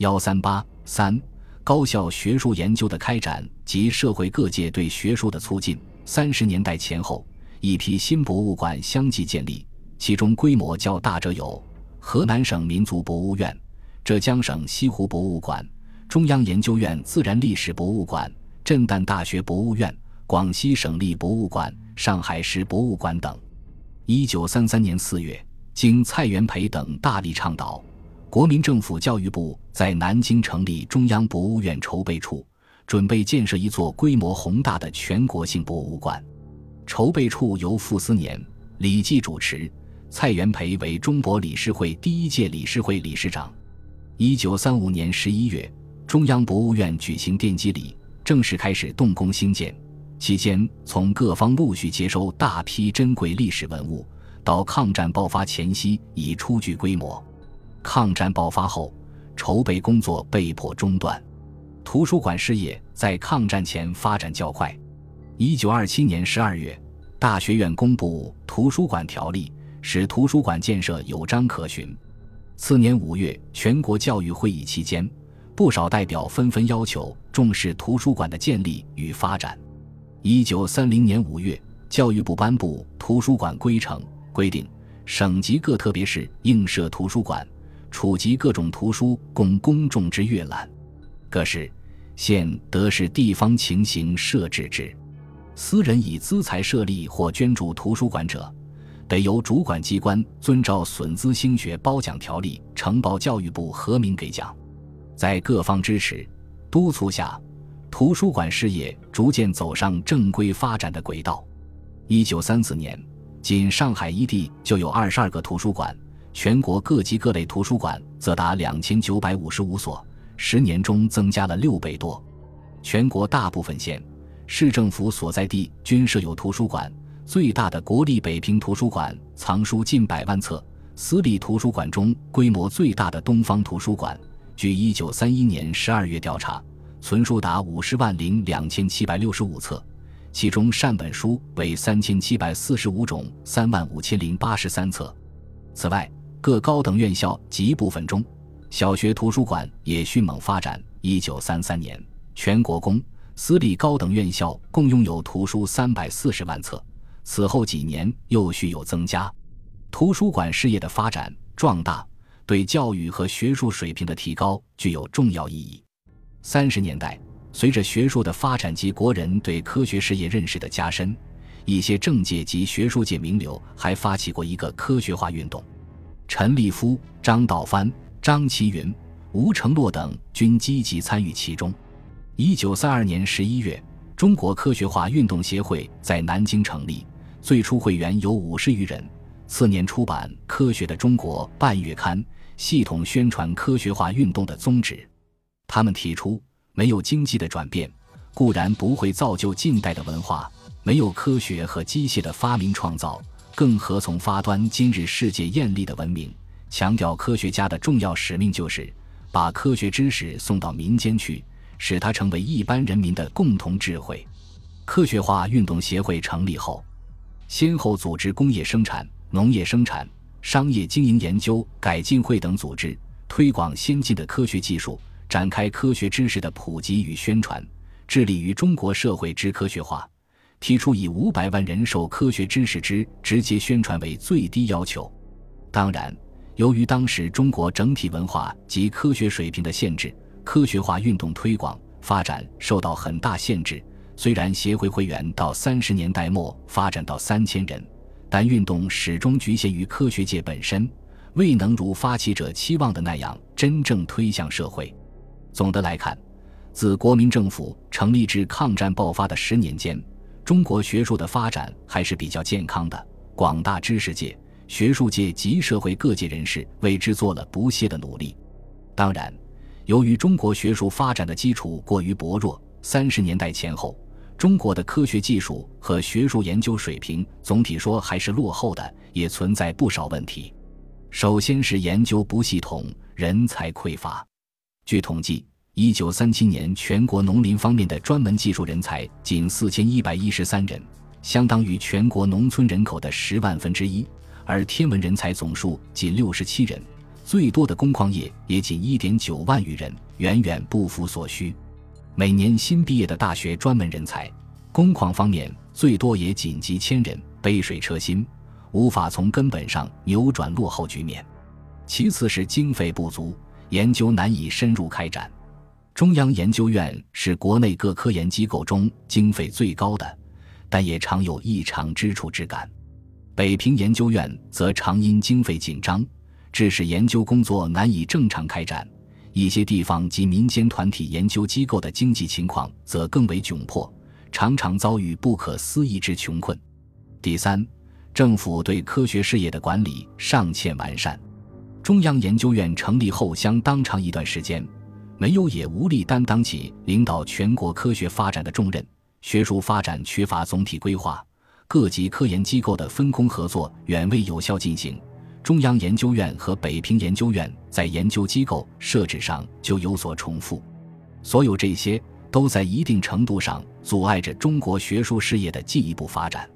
幺三八三，高校学术研究的开展及社会各界对学术的促进。三十年代前后，一批新博物馆相继建立，其中规模较大者有河南省民族博物院、浙江省西湖博物馆、中央研究院自然历史博物馆、震旦大学博物院、广西省立博物馆、上海市博物馆等。一九三三年四月，经蔡元培等大力倡导。国民政府教育部在南京成立中央博物院筹备处，准备建设一座规模宏大的全国性博物馆。筹备处由傅斯年、李济主持，蔡元培为中博理事会第一届理事会理事长。一九三五年十一月，中央博物院举行奠基礼，正式开始动工兴建。期间，从各方陆续接收大批珍贵历史文物，到抗战爆发前夕已初具规模。抗战爆发后，筹备工作被迫中断。图书馆事业在抗战前发展较快。一九二七年十二月，大学院公布《图书馆条例》，使图书馆建设有章可循。次年五月，全国教育会议期间，不少代表纷纷要求重视图书馆的建立与发展。一九三零年五月，教育部颁布《图书馆规程》，规定省级各特别市应设图书馆。储集各种图书供公众之阅览，可是，现得是地方情形设置之。私人以资财设立或捐助图书馆者，得由主管机关遵照损资兴学褒奖条例呈报教育部核名给奖。在各方支持、督促下，图书馆事业逐渐走上正规发展的轨道。一九三四年，仅上海一地就有二十二个图书馆。全国各级各类图书馆则达两千九百五十五所，十年中增加了六倍多。全国大部分县市政府所在地均设有图书馆，最大的国立北平图书馆藏书近百万册。私立图书馆中规模最大的东方图书馆，据一九三一年十二月调查，存书达五十万零两千七百六十五册，其中善本书为三千七百四十五种，三万五千零八十三册。此外，各高等院校及部分中小学图书馆也迅猛发展。一九三三年，全国公私立高等院校共拥有图书三百四十万册，此后几年又续有增加。图书馆事业的发展壮大，对教育和学术水平的提高具有重要意义。三十年代，随着学术的发展及国人对科学事业认识的加深，一些政界及学术界名流还发起过一个科学化运动。陈立夫、张道藩、张其云、吴承洛等均积极参与其中。一九三二年十一月，中国科学化运动协会在南京成立，最初会员有五十余人。次年出版《科学的中国》半月刊，系统宣传科学化运动的宗旨。他们提出，没有经济的转变，固然不会造就近代的文化；没有科学和机械的发明创造。更何从发端今日世界艳丽的文明？强调科学家的重要使命就是把科学知识送到民间去，使它成为一般人民的共同智慧。科学化运动协会成立后，先后组织工业生产、农业生产、商业经营研究改进会等组织，推广先进的科学技术，展开科学知识的普及与宣传，致力于中国社会之科学化。提出以五百万人受科学知识之直接宣传为最低要求。当然，由于当时中国整体文化及科学水平的限制，科学化运动推广发展受到很大限制。虽然协会会员到三十年代末发展到三千人，但运动始终局限于科学界本身，未能如发起者期望的那样真正推向社会。总的来看，自国民政府成立至抗战爆发的十年间。中国学术的发展还是比较健康的，广大知识界、学术界及社会各界人士为之做了不懈的努力。当然，由于中国学术发展的基础过于薄弱，三十年代前后，中国的科学技术和学术研究水平总体说还是落后的，也存在不少问题。首先是研究不系统，人才匮乏。据统计。一九三七年，全国农林方面的专门技术人才仅四千一百一十三人，相当于全国农村人口的十万分之一；而天文人才总数仅六十七人，最多的工矿业也仅一点九万余人，远远不符所需。每年新毕业的大学专门人才，工矿方面最多也仅几千人，杯水车薪，无法从根本上扭转落后局面。其次是经费不足，研究难以深入开展。中央研究院是国内各科研机构中经费最高的，但也常有异常之处之感。北平研究院则常因经费紧张，致使研究工作难以正常开展。一些地方及民间团体研究机构的经济情况则更为窘迫，常常遭遇不可思议之穷困。第三，政府对科学事业的管理尚欠完善。中央研究院成立后相当长一段时间，没有也无力担当起领导全国科学发展的重任，学术发展缺乏总体规划，各级科研机构的分工合作远未有效进行。中央研究院和北平研究院在研究机构设置上就有所重复，所有这些都在一定程度上阻碍着中国学术事业的进一步发展。